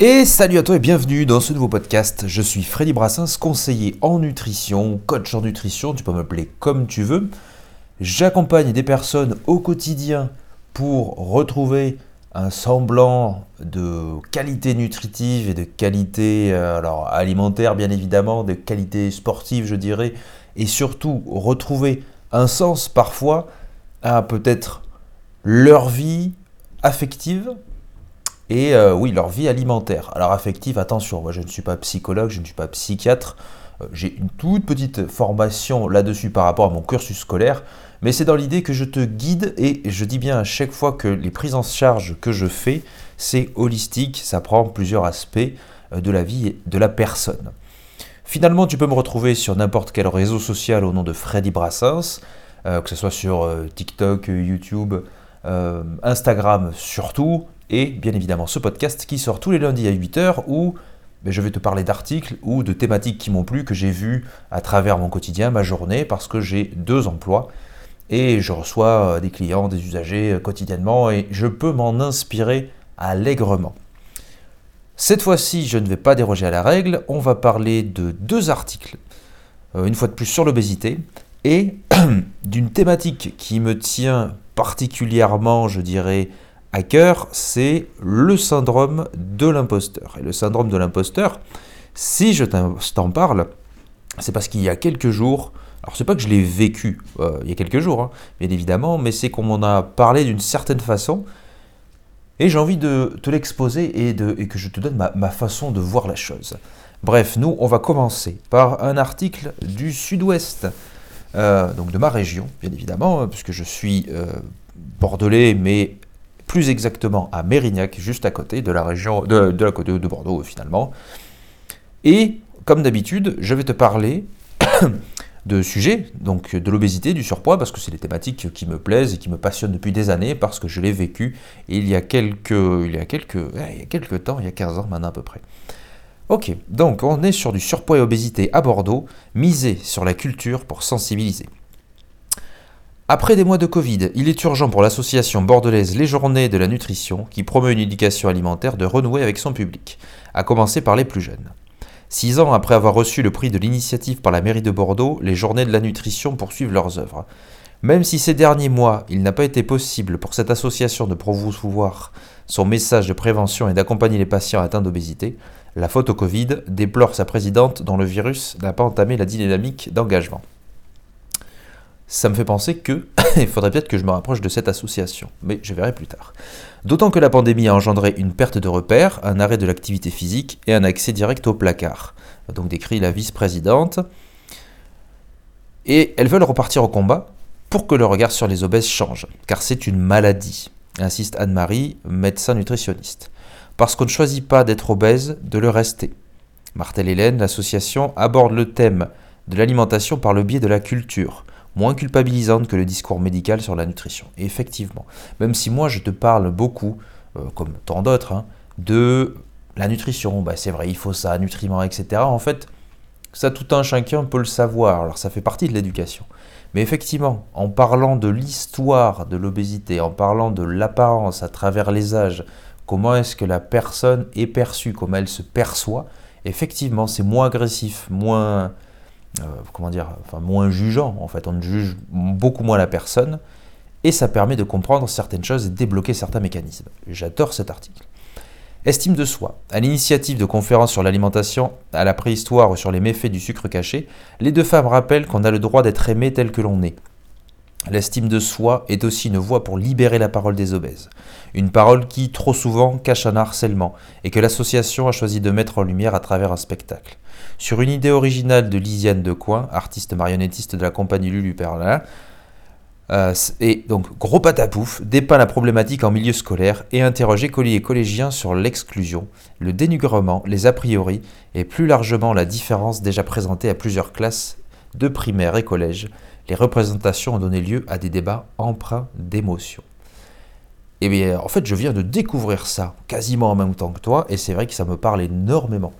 Et salut à toi et bienvenue dans ce nouveau podcast. Je suis Freddy Brassens, conseiller en nutrition, coach en nutrition, tu peux m'appeler comme tu veux. J'accompagne des personnes au quotidien pour retrouver un semblant de qualité nutritive et de qualité euh, alimentaire bien évidemment, de qualité sportive je dirais, et surtout retrouver un sens parfois à peut-être leur vie affective, et euh, oui, leur vie alimentaire. Alors affective, attention, moi je ne suis pas psychologue, je ne suis pas psychiatre, euh, j'ai une toute petite formation là-dessus par rapport à mon cursus scolaire, mais c'est dans l'idée que je te guide et je dis bien à chaque fois que les prises en charge que je fais, c'est holistique, ça prend plusieurs aspects euh, de la vie de la personne. Finalement, tu peux me retrouver sur n'importe quel réseau social au nom de Freddy Brassens, que ce soit sur TikTok, YouTube, Instagram surtout, et bien évidemment ce podcast qui sort tous les lundis à 8h où ben, je vais te parler d'articles ou de thématiques qui m'ont plu, que j'ai vues à travers mon quotidien, ma journée, parce que j'ai deux emplois et je reçois euh, des clients, des usagers euh, quotidiennement et je peux m'en inspirer allègrement. Cette fois-ci, je ne vais pas déroger à la règle, on va parler de deux articles, euh, une fois de plus sur l'obésité, et d'une thématique qui me tient particulièrement, je dirais, cœur, c'est le syndrome de l'imposteur. Et le syndrome de l'imposteur, si je t'en parle, c'est parce qu'il y a quelques jours, alors c'est pas que je l'ai vécu euh, il y a quelques jours, hein, bien évidemment, mais c'est qu'on m'en a parlé d'une certaine façon, et j'ai envie de te l'exposer et, que je te donne ma, façon de voir la chose. Bref, nous, on va commencer par un article du sud-ouest, euh, donc de ma région, bien évidemment, puisque je suis euh, bordelais, mais plus exactement à Mérignac, juste à côté de la région de, la côte de Bordeaux finalement. Et comme d'habitude, je vais te parler de sujets, donc de l'obésité, du surpoids, parce que c'est des thématiques qui me plaisent et qui me passionnent depuis des années, parce que je l'ai vécu il y a quelques, il y a quelques, il y a quelques temps, il y a 15 ans maintenant à peu près. Ok, donc on est sur du surpoids et obésité à Bordeaux, misé sur la culture pour sensibiliser. Après des mois de Covid, il est urgent pour l'association bordelaise Les Journées de la Nutrition, qui promeut une éducation alimentaire, de renouer avec son public, à commencer par les plus jeunes. Six ans après avoir reçu le prix de l'initiative par la mairie de Bordeaux, les Journées de la Nutrition poursuivent leurs œuvres. Même si ces derniers mois, il n'a pas été possible pour cette association de promouvoir son message de prévention et d'accompagner les patients atteints d'obésité, la faute au Covid déplore sa présidente dont le virus n'a pas entamé la dynamique d'engagement ça me fait penser que il faudrait peut-être que je me rapproche de cette association, mais je verrai plus tard. D'autant que la pandémie a engendré une perte de repères, un arrêt de l'activité physique et un accès direct au placard. Donc décrit la vice-présidente. Et elles veulent repartir au combat pour que le regard sur les obèses change, car c'est une maladie, insiste Anne-Marie, médecin nutritionniste. Parce qu'on ne choisit pas d'être obèse, de le rester. Martel Hélène, l'association aborde le thème de l'alimentation par le biais de la culture moins culpabilisante que le discours médical sur la nutrition. Effectivement, même si moi je te parle beaucoup, euh, comme tant d'autres, hein, de la nutrition, bah, c'est vrai, il faut ça, nutriments, etc. En fait, ça tout un chacun peut le savoir, alors ça fait partie de l'éducation. Mais effectivement, en parlant de l'histoire de l'obésité, en parlant de l'apparence à travers les âges, comment est-ce que la personne est perçue, comment elle se perçoit, effectivement, c'est moins agressif, moins, euh, comment dire, enfin moins jugeant en fait, on juge beaucoup moins la personne et ça permet de comprendre certaines choses et débloquer certains mécanismes. J'adore cet article. Estime de soi. À l'initiative de conférences sur l'alimentation, à la préhistoire ou sur les méfaits du sucre caché, les deux femmes rappellent qu'on a le droit d'être aimé tel que l'on est. L'estime de soi est aussi une voie pour libérer la parole des obèses. Une parole qui, trop souvent, cache un harcèlement et que l'association a choisi de mettre en lumière à travers un spectacle. Sur une idée originale de Lisiane Decoing, artiste marionnettiste de la compagnie Lulu Perlin, euh, et donc gros patapouf, dépeint la problématique en milieu scolaire et interroge écoliers et collégiens sur l'exclusion, le dénigrement, les a priori et plus largement la différence déjà présentée à plusieurs classes de primaire et collège les représentations ont donné lieu à des débats empreints d'émotion. Et eh bien, en fait, je viens de découvrir ça quasiment en même temps que toi, et c'est vrai que ça me parle énormément.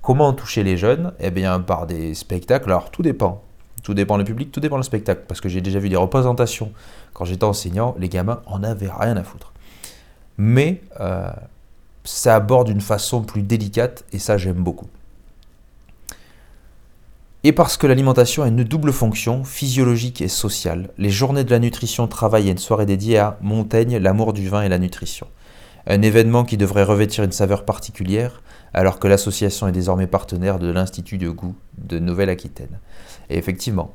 Comment toucher les jeunes? Eh bien, par des spectacles. Alors, tout dépend. Tout dépend le public, tout dépend le spectacle. Parce que j'ai déjà vu des représentations. Quand j'étais enseignant, les gamins en avaient rien à foutre. Mais euh, ça aborde d'une façon plus délicate et ça j'aime beaucoup. Et parce que l'alimentation a une double fonction, physiologique et sociale, les journées de la nutrition travaillent à une soirée dédiée à Montaigne, l'amour du vin et la nutrition. Un événement qui devrait revêtir une saveur particulière, alors que l'association est désormais partenaire de l'Institut de goût de Nouvelle-Aquitaine. Et effectivement,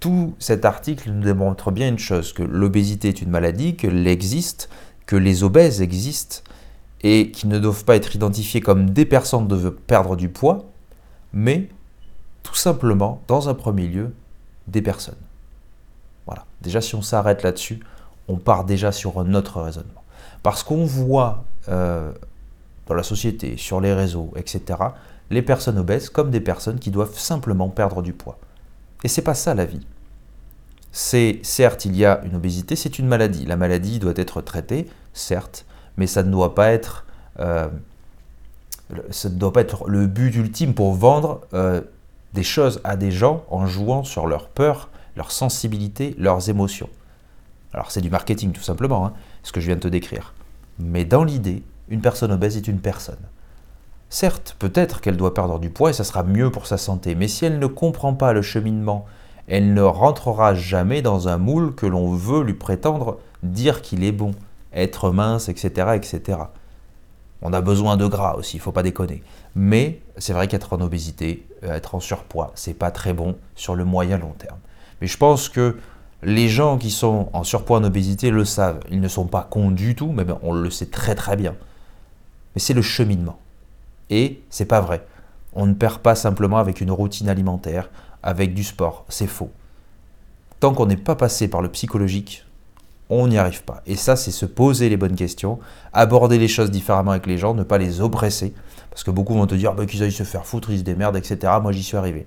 tout cet article nous démontre bien une chose, que l'obésité est une maladie, qu'elle existe, que les obèses existent, et qui ne doivent pas être identifiés comme des personnes qui perdre du poids, mais tout simplement, dans un premier lieu, des personnes. Voilà. Déjà, si on s'arrête là-dessus, on part déjà sur un autre raisonnement. Parce qu'on voit euh, dans la société, sur les réseaux, etc., les personnes obèses comme des personnes qui doivent simplement perdre du poids. Et c'est pas ça la vie. C'est certes, il y a une obésité, c'est une maladie. La maladie doit être traitée, certes, mais ça ne doit pas être, euh, ça ne doit pas être le but ultime pour vendre euh, des choses à des gens en jouant sur leur peur, leur sensibilité, leurs émotions. Alors c'est du marketing tout simplement, hein, ce que je viens de te décrire. Mais dans l'idée, une personne obèse est une personne. Certes, peut-être qu'elle doit perdre du poids et ça sera mieux pour sa santé, mais si elle ne comprend pas le cheminement, elle ne rentrera jamais dans un moule que l'on veut lui prétendre dire qu'il est bon, être mince, etc., etc. On a besoin de gras aussi, il faut pas déconner. Mais c'est vrai qu'être en obésité, euh, être en surpoids, c'est pas très bon sur le moyen long terme. Mais je pense que les gens qui sont en surpoids en obésité le savent. Ils ne sont pas cons du tout, mais on le sait très très bien. Mais c'est le cheminement. Et c'est pas vrai. On ne perd pas simplement avec une routine alimentaire, avec du sport. C'est faux. Tant qu'on n'est pas passé par le psychologique, on n'y arrive pas. Et ça, c'est se poser les bonnes questions, aborder les choses différemment avec les gens, ne pas les oppresser. Parce que beaucoup vont te dire bah, qu'ils aillent se faire foutre, ils se démerdent, etc. Moi, j'y suis arrivé.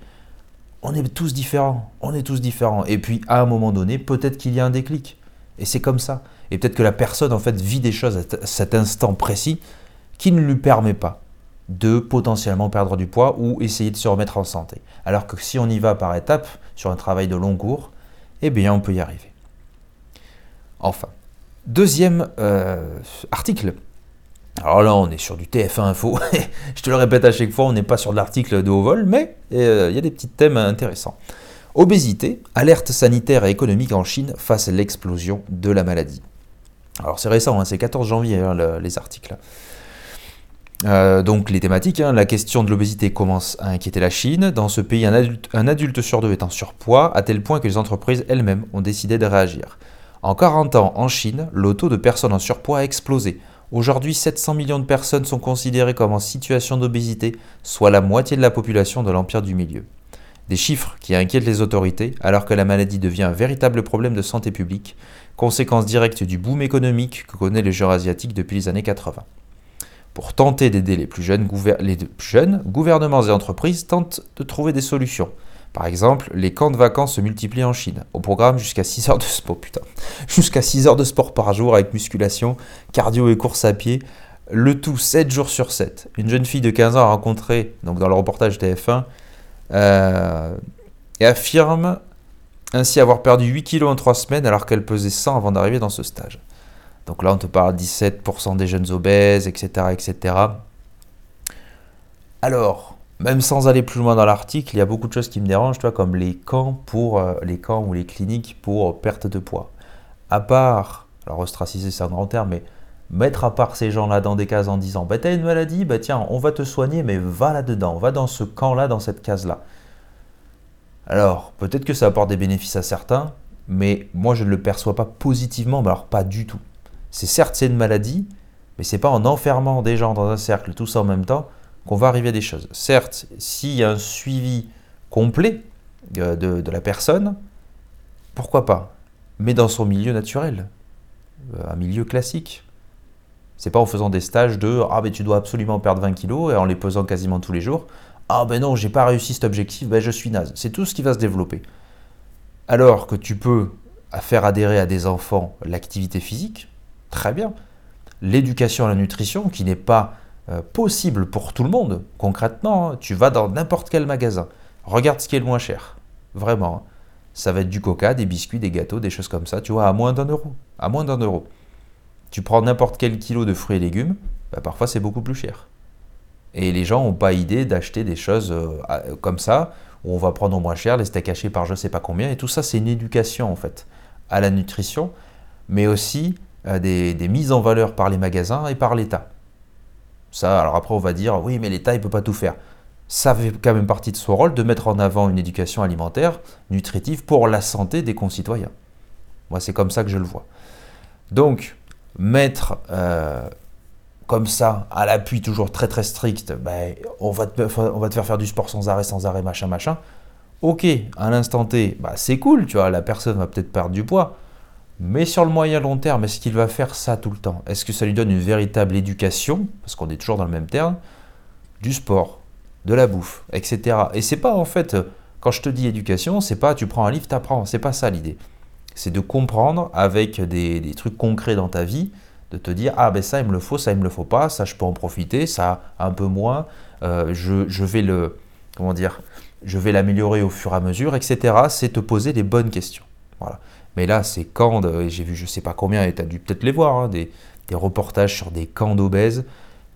On est tous différents. On est tous différents. Et puis, à un moment donné, peut-être qu'il y a un déclic. Et c'est comme ça. Et peut-être que la personne, en fait, vit des choses à cet instant précis qui ne lui permet pas de potentiellement perdre du poids ou essayer de se remettre en santé. Alors que si on y va par étapes, sur un travail de long cours, eh bien, on peut y arriver. Enfin, deuxième euh, article. Alors là, on est sur du TF1 Info. Je te le répète à chaque fois, on n'est pas sur de l'article de haut vol, mais euh, il y a des petits thèmes intéressants. Obésité, alerte sanitaire et économique en Chine face à l'explosion de la maladie. Alors c'est récent, hein, c'est 14 janvier hein, les articles. Euh, donc les thématiques, hein, la question de l'obésité commence à inquiéter la Chine. Dans ce pays, un adulte, un adulte sur deux est en surpoids, à tel point que les entreprises elles-mêmes ont décidé de réagir. En 40 ans, en Chine, le taux de personnes en surpoids a explosé. Aujourd'hui, 700 millions de personnes sont considérées comme en situation d'obésité, soit la moitié de la population de l'Empire du Milieu. Des chiffres qui inquiètent les autorités alors que la maladie devient un véritable problème de santé publique, conséquence directe du boom économique que connaît le genre asiatique depuis les années 80. Pour tenter d'aider les plus les jeunes, gouvernements et entreprises tentent de trouver des solutions. Par exemple, les camps de vacances se multiplient en Chine. Au programme, jusqu'à 6 heures de sport, putain. Jusqu'à 6 heures de sport par jour avec musculation, cardio et course à pied. Le tout 7 jours sur 7. Une jeune fille de 15 ans a rencontré, donc dans le reportage TF1, euh, et affirme ainsi avoir perdu 8 kilos en 3 semaines alors qu'elle pesait 100 avant d'arriver dans ce stage. Donc là, on te parle 17% des jeunes obèses, etc., etc. Alors, même sans aller plus loin dans l'article, il y a beaucoup de choses qui me dérangent, toi, comme les camps pour euh, les camps ou les cliniques pour perte de poids. À part, alors ostraciser c'est un grand terme, mais mettre à part ces gens-là dans des cases en disant bah t'as une maladie, bah tiens, on va te soigner, mais va là-dedans, va dans ce camp-là, dans cette case-là. Alors, peut-être que ça apporte des bénéfices à certains, mais moi je ne le perçois pas positivement, mais alors pas du tout. C'est certes c'est une maladie, mais c'est pas en enfermant des gens dans un cercle, tout ça en même temps, qu'on va arriver à des choses. Certes, s'il y a un suivi complet euh, de, la personne, pourquoi pas? Mais dans son milieu naturel, euh, un milieu classique. C'est pas en faisant des stages de ah ben tu dois absolument perdre 20 kilos et en les pesant quasiment tous les jours. Ah ben non, j'ai pas réussi cet objectif, ben je suis naze. C'est tout ce qui va se développer. Alors que tu peux faire adhérer à des enfants l'activité physique, très bien. L'éducation à la nutrition, qui n'est pas possible pour tout le monde. Concrètement, hein, tu vas dans n'importe quel magasin, regarde ce qui est le moins cher. Vraiment. Hein. Ça va être du coca, des biscuits, des gâteaux, des choses comme ça, tu vois, à moins d'un euro. À moins d'un euro. Tu prends n'importe quel kilo de fruits et légumes, bah, parfois c'est beaucoup plus cher. Et les gens n'ont pas idée d'acheter des choses euh, comme ça, où on va prendre au moins cher, les steaks hachés par je sais pas combien. Et tout ça, c'est une éducation en fait à la nutrition, mais aussi euh, des, des, mises en valeur par les magasins et par l'État. Ça, alors après, on va dire, oui, mais l'État, il ne peut pas tout faire. Ça fait quand même partie de son rôle de mettre en avant une éducation alimentaire nutritive pour la santé des concitoyens. Moi, c'est comme ça que je le vois. Donc, mettre euh, comme ça, à l'appui toujours très très strict, ben, on, va te, on faire faire du sport sans arrêt, sans arrêt, machin, machin. Ok, à l'instant T, bah, c'est cool, tu vois, la personne va peut-être perdre du poids. Mais sur le moyen long terme, est-ce qu'il va faire ça tout le temps? Est-ce que ça lui donne une véritable éducation? Parce qu'on est toujours dans le même terme, du sport, de la bouffe, etc. Et c'est pas en fait, quand je te dis éducation, c'est pas tu prends un livre, t'apprends. C'est pas ça l'idée. C'est de comprendre avec des, trucs concrets dans ta vie de te dire ah ben ça il me le faut, ça il me le faut pas, ça je peux en profiter, ça un peu moins, euh, je, vais le comment dire, je vais l'améliorer au fur et à mesure, etc. C'est te poser des bonnes questions. Voilà. Mais là c'est quand, et j'ai vu je sais pas combien, et tu as dû peut-être les voir, hein, des, reportages sur des camps d'obèses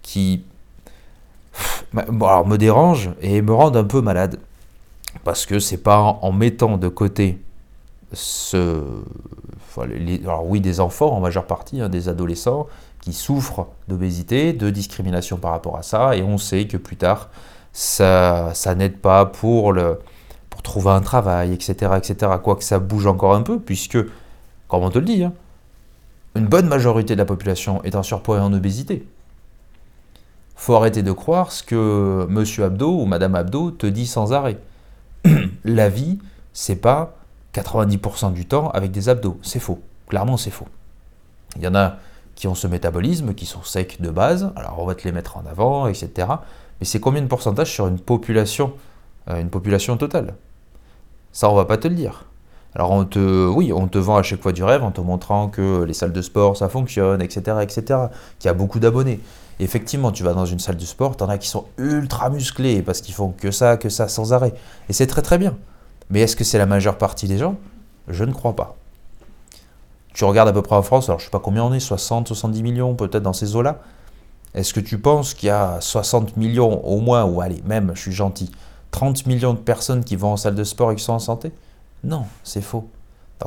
qui me dérangent et me rendent un peu malade. Parce que c'est pas en mettant de côté ce, alors oui, des enfants en majeure partie, hein, des adolescents qui souffrent d'obésité, de discrimination par rapport à ça, et on sait que plus tard, ça, ça n'aide pas pour, le, trouver un travail, etc., etc. Quoique ça bouge encore un peu, puisque, comme on te le dit, hein, une bonne majorité de la population est en surpoids et en obésité. Faut arrêter de croire ce que Monsieur Abdo ou Madame Abdo te dit sans arrêt. la vie, c'est pas 90% du temps avec des abdos. C'est faux. Clairement, c'est faux. Il y en a qui ont ce métabolisme, qui sont secs de base, alors on va te les mettre en avant, etc. Mais c'est combien de pourcentage sur une population, euh, une population totale? Ça, on va pas te le dire. Alors on te, oui, on te vend à chaque fois du rêve en te montrant que les salles de sport ça fonctionne, etc., etc. Qu'il y a beaucoup d'abonnés. Effectivement, tu vas dans une salle de sport, t'en as qui sont ultra musclés parce qu'ils font que ça, que ça sans arrêt. Et c'est très très bien. Mais est-ce que c'est la majeure partie des gens? Je ne crois pas. Tu regardes à peu près en France, alors je ne sais pas combien on est, 60, 70 millions peut-être dans ces eaux-là? Est-ce que tu penses qu'il y a 60 millions au moins, ou allez, même, je suis gentil, 30 millions de personnes qui vont en salle de sport et qui sont en santé? Non, c'est faux.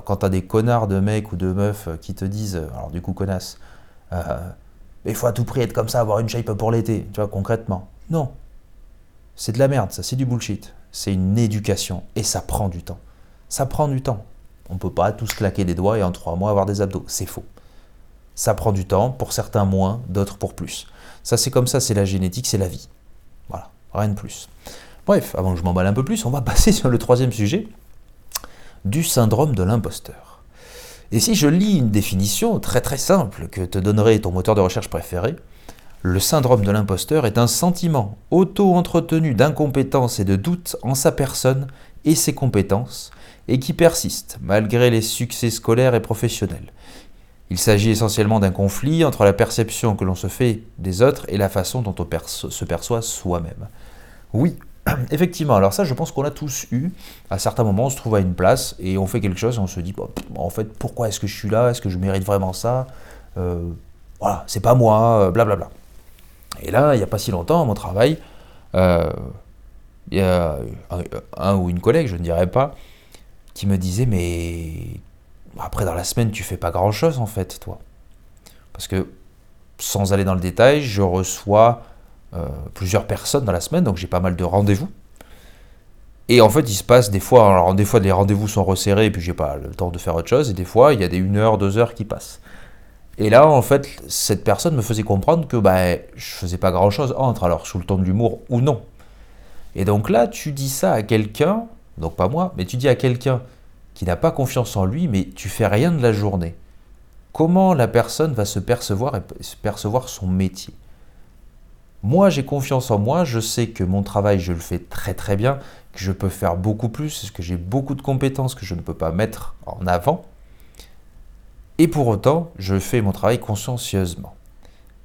Quand tu des connards de mecs ou de meufs qui te disent, alors du coup connasse, euh, il faut à tout prix être comme ça, avoir une shape pour l'été, tu vois, concrètement. Non. C'est de la merde, ça, c'est du bullshit c'est une éducation et ça prend du temps. Ça prend du temps. On ne peut pas tous claquer des doigts et en trois mois avoir des abdos. C'est faux. Ça prend du temps, pour certains moins, d'autres pour plus. Ça c'est comme ça, c'est la génétique, c'est la vie. Voilà, rien de plus. Bref, avant que je m'emballe un peu plus, on va passer sur le troisième sujet du syndrome de l'imposteur. Et si je lis une définition très très simple que te donnerait ton moteur de recherche préféré, le syndrome de l'imposteur est un sentiment auto-entretenu d'incompétence et de doute en sa personne et ses compétences, et qui persiste malgré les succès scolaires et professionnels. Il s'agit essentiellement d'un conflit entre la perception que l'on se fait des autres et la façon dont on se perçoit soi-même. Oui, effectivement, alors ça je pense qu'on l'a tous eu. À certains moments on se trouve à une place et on fait quelque chose et on se dit, en fait pourquoi est-ce que je suis là? Est-ce que je mérite vraiment ça? Euh, Voilà, c'est pas moi, blablabla. Bla bla. Et là, il n'y a pas si longtemps, à mon travail, euh, il y a un, ou une collègue, je ne dirais pas, qui me disait Mais après, dans la semaine, tu fais pas grand chose en fait, toi. Parce que, sans aller dans le détail, je reçois euh, plusieurs personnes dans la semaine, donc j'ai pas mal de rendez-vous. Et en fait, il se passe des fois, alors des fois les rendez-vous sont resserrés et puis j'ai pas le temps de faire autre chose, et des fois il y a des 1 heure, 2 heures qui passent. Et là, en fait, cette personne me faisait comprendre que bah, je faisais pas grand-chose entre, alors sous le ton de l'humour ou non. Et donc là, tu dis ça à quelqu'un, donc pas moi, mais tu dis à quelqu'un qui n'a pas confiance en lui, mais tu fais rien de la journée. Comment la personne va se percevoir et se percevoir son métier? Moi, j'ai confiance en moi, je sais que mon travail, je le fais très très bien, que je peux faire beaucoup plus, que j'ai beaucoup de compétences que je ne peux pas mettre en avant. Et pour autant, je fais mon travail consciencieusement.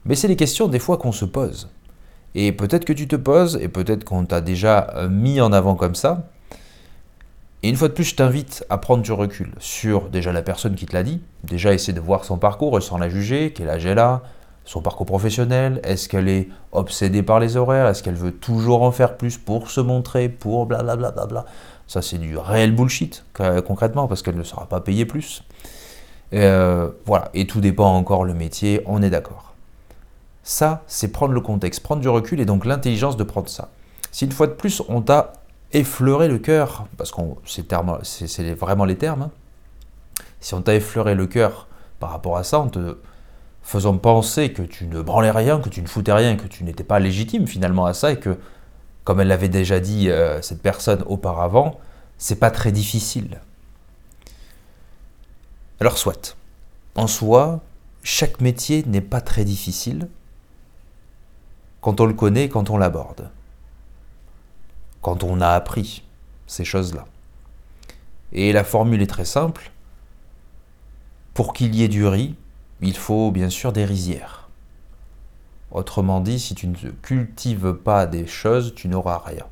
Mais c'est les questions des fois qu'on se pose. Et peut-être que tu te poses, et peut-être qu'on t'a déjà euh, mis en avant comme ça. Et une fois de plus, je t'invite à prendre du recul sur déjà la personne qui te l'a dit, déjà essayer de voir son parcours sans la juger, quel âge elle a, son parcours professionnel Est-ce qu'elle est obsédée par les horaires Est-ce qu'elle veut toujours en faire plus pour se montrer, pour blablabla bla, bla, bla, Ça, c'est du réel bullshit, concrètement, parce qu'elle ne sera pas payée plus. Euh, voilà, et tout dépend encore le métier, on est d'accord. Ça, c'est prendre le contexte, prendre du recul et donc l'intelligence de prendre ça. Si une fois de plus, on t'a effleuré le cœur, parce que c'est vraiment les termes, hein, si on t'a effleuré le cœur par rapport à ça, en te faisant penser que tu ne branlais rien, que tu ne foutais rien, que tu n'étais pas légitime finalement à ça, et que, comme elle l'avait déjà dit euh, cette personne auparavant, c'est pas très difficile. Alors soit. En soi, chaque métier n'est pas très difficile quand on le connaît, quand on l'aborde, quand on a appris ces choses-là. Et la formule est très simple. Pour qu'il y ait du riz, il faut bien sûr des rizières. Autrement dit, si tu ne cultives pas des choses, tu n'auras rien.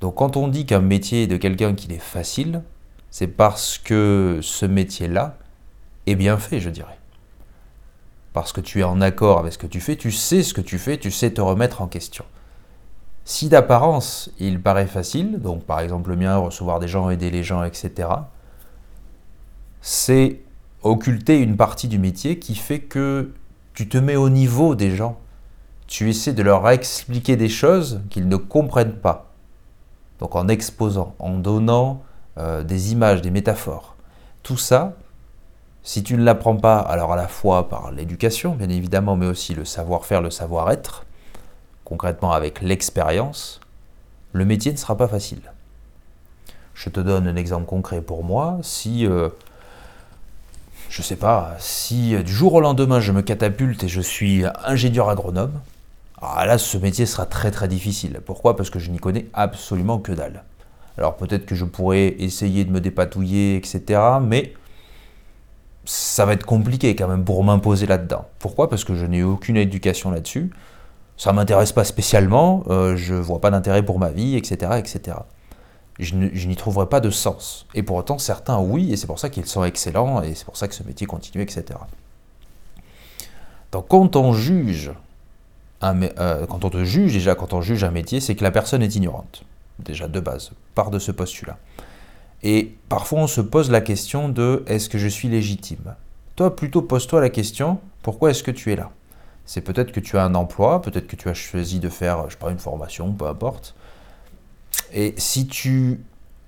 Donc quand on dit qu'un métier est de quelqu'un qui est facile, c'est parce que ce métier-là est bien fait, je dirais. Parce que tu es en accord avec ce que tu fais, tu sais ce que tu fais, tu sais te remettre en question. Si d'apparence il paraît facile, donc par exemple le mien, recevoir des gens, aider les gens, etc., c'est occulter une partie du métier qui fait que tu te mets au niveau des gens. Tu essaies de leur expliquer des choses qu'ils ne comprennent pas. Donc en exposant, en donnant euh, des images, des métaphores. Tout ça, si tu ne l'apprends pas, alors à la fois par l'éducation, bien évidemment, mais aussi le savoir-faire, le savoir-être, concrètement avec l'expérience, le métier ne sera pas facile. Je te donne un exemple concret pour moi. Si, euh, je sais pas, si du jour au lendemain je me catapulte et je suis ingénieur agronome, alors là ce métier sera très très difficile. Pourquoi? Parce que je n'y connais absolument que dalle. Alors peut-être que je pourrais essayer de me dépatouiller, etc. Mais ça va être compliqué quand même pour m'imposer là-dedans. Pourquoi? Parce que je n'ai aucune éducation là-dessus. Ça ne m'intéresse pas spécialement, euh, je vois pas d'intérêt pour ma vie, etc. etc. Je n'y trouverai pas de sens. Et pour autant, certains, oui, et c'est pour ça qu'ils sont excellents, et c'est pour ça que ce métier continue, etc. Donc quand on juge, euh, quand on te juge, déjà quand on juge un métier, c'est que la personne est ignorante déjà de base, part de ce postulat. Et parfois on se pose la question de est-ce que je suis légitime? Toi plutôt pose-toi la question pourquoi est-ce que tu es là? C'est peut-être que tu as un emploi, peut-être que tu as choisi de faire, je sais pas, une formation, peu importe. Et si tu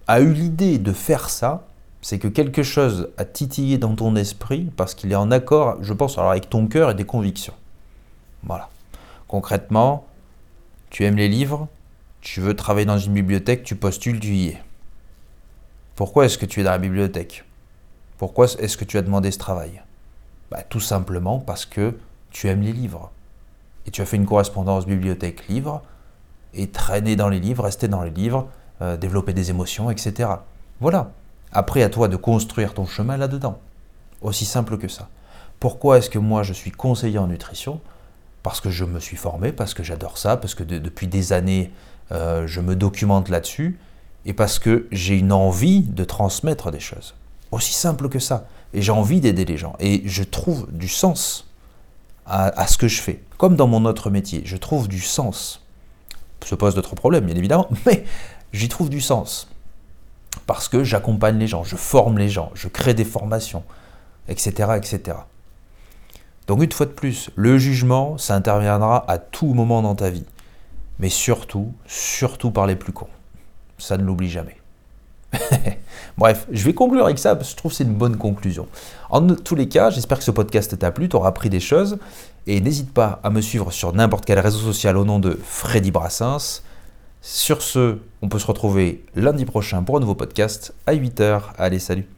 as eu l'idée de faire ça, c'est que quelque chose a titillé dans ton esprit parce qu'il est en accord, je pense, alors avec ton cœur et des convictions. Voilà. Concrètement, tu aimes les livres, tu veux travailler dans une bibliothèque, tu postules, tu y es. Pourquoi est-ce que tu es dans la bibliothèque? Pourquoi est-ce que tu as demandé ce travail? Bah, Tout simplement parce que tu aimes les livres. Et tu as fait une correspondance bibliothèque-livre, et traîner dans les livres, rester dans les livres, euh, développer des émotions, etc. Voilà. Après, à toi de construire ton chemin là-dedans. Aussi simple que ça. Pourquoi est-ce que moi je suis conseiller en nutrition? Parce que je me suis formé, parce que j'adore ça, parce que depuis des années euh, je me documente là-dessus, et parce que j'ai une envie de transmettre des choses. Aussi simple que ça. Et j'ai envie d'aider les gens. Et je trouve du sens à, ce que je fais. Comme dans mon autre métier, je trouve du sens. Se pose d'autres problèmes, bien évidemment, mais j'y trouve du sens. Parce que j'accompagne les gens, je forme les gens, je crée des formations, etc., etc. Donc une fois de plus, le jugement, ça interviendra à tout moment dans ta vie mais surtout, surtout par les plus cons. Ça ne l'oublie jamais. Bref, je vais conclure avec ça parce que je trouve que c'est une bonne conclusion. En tous les cas, j'espère que ce podcast t'a plu, t'auras appris des choses. Et n'hésite pas à me suivre sur n'importe quel réseau social au nom de Freddy Brassens. Sur ce, on peut se retrouver lundi prochain pour un nouveau podcast à 8h. Allez, salut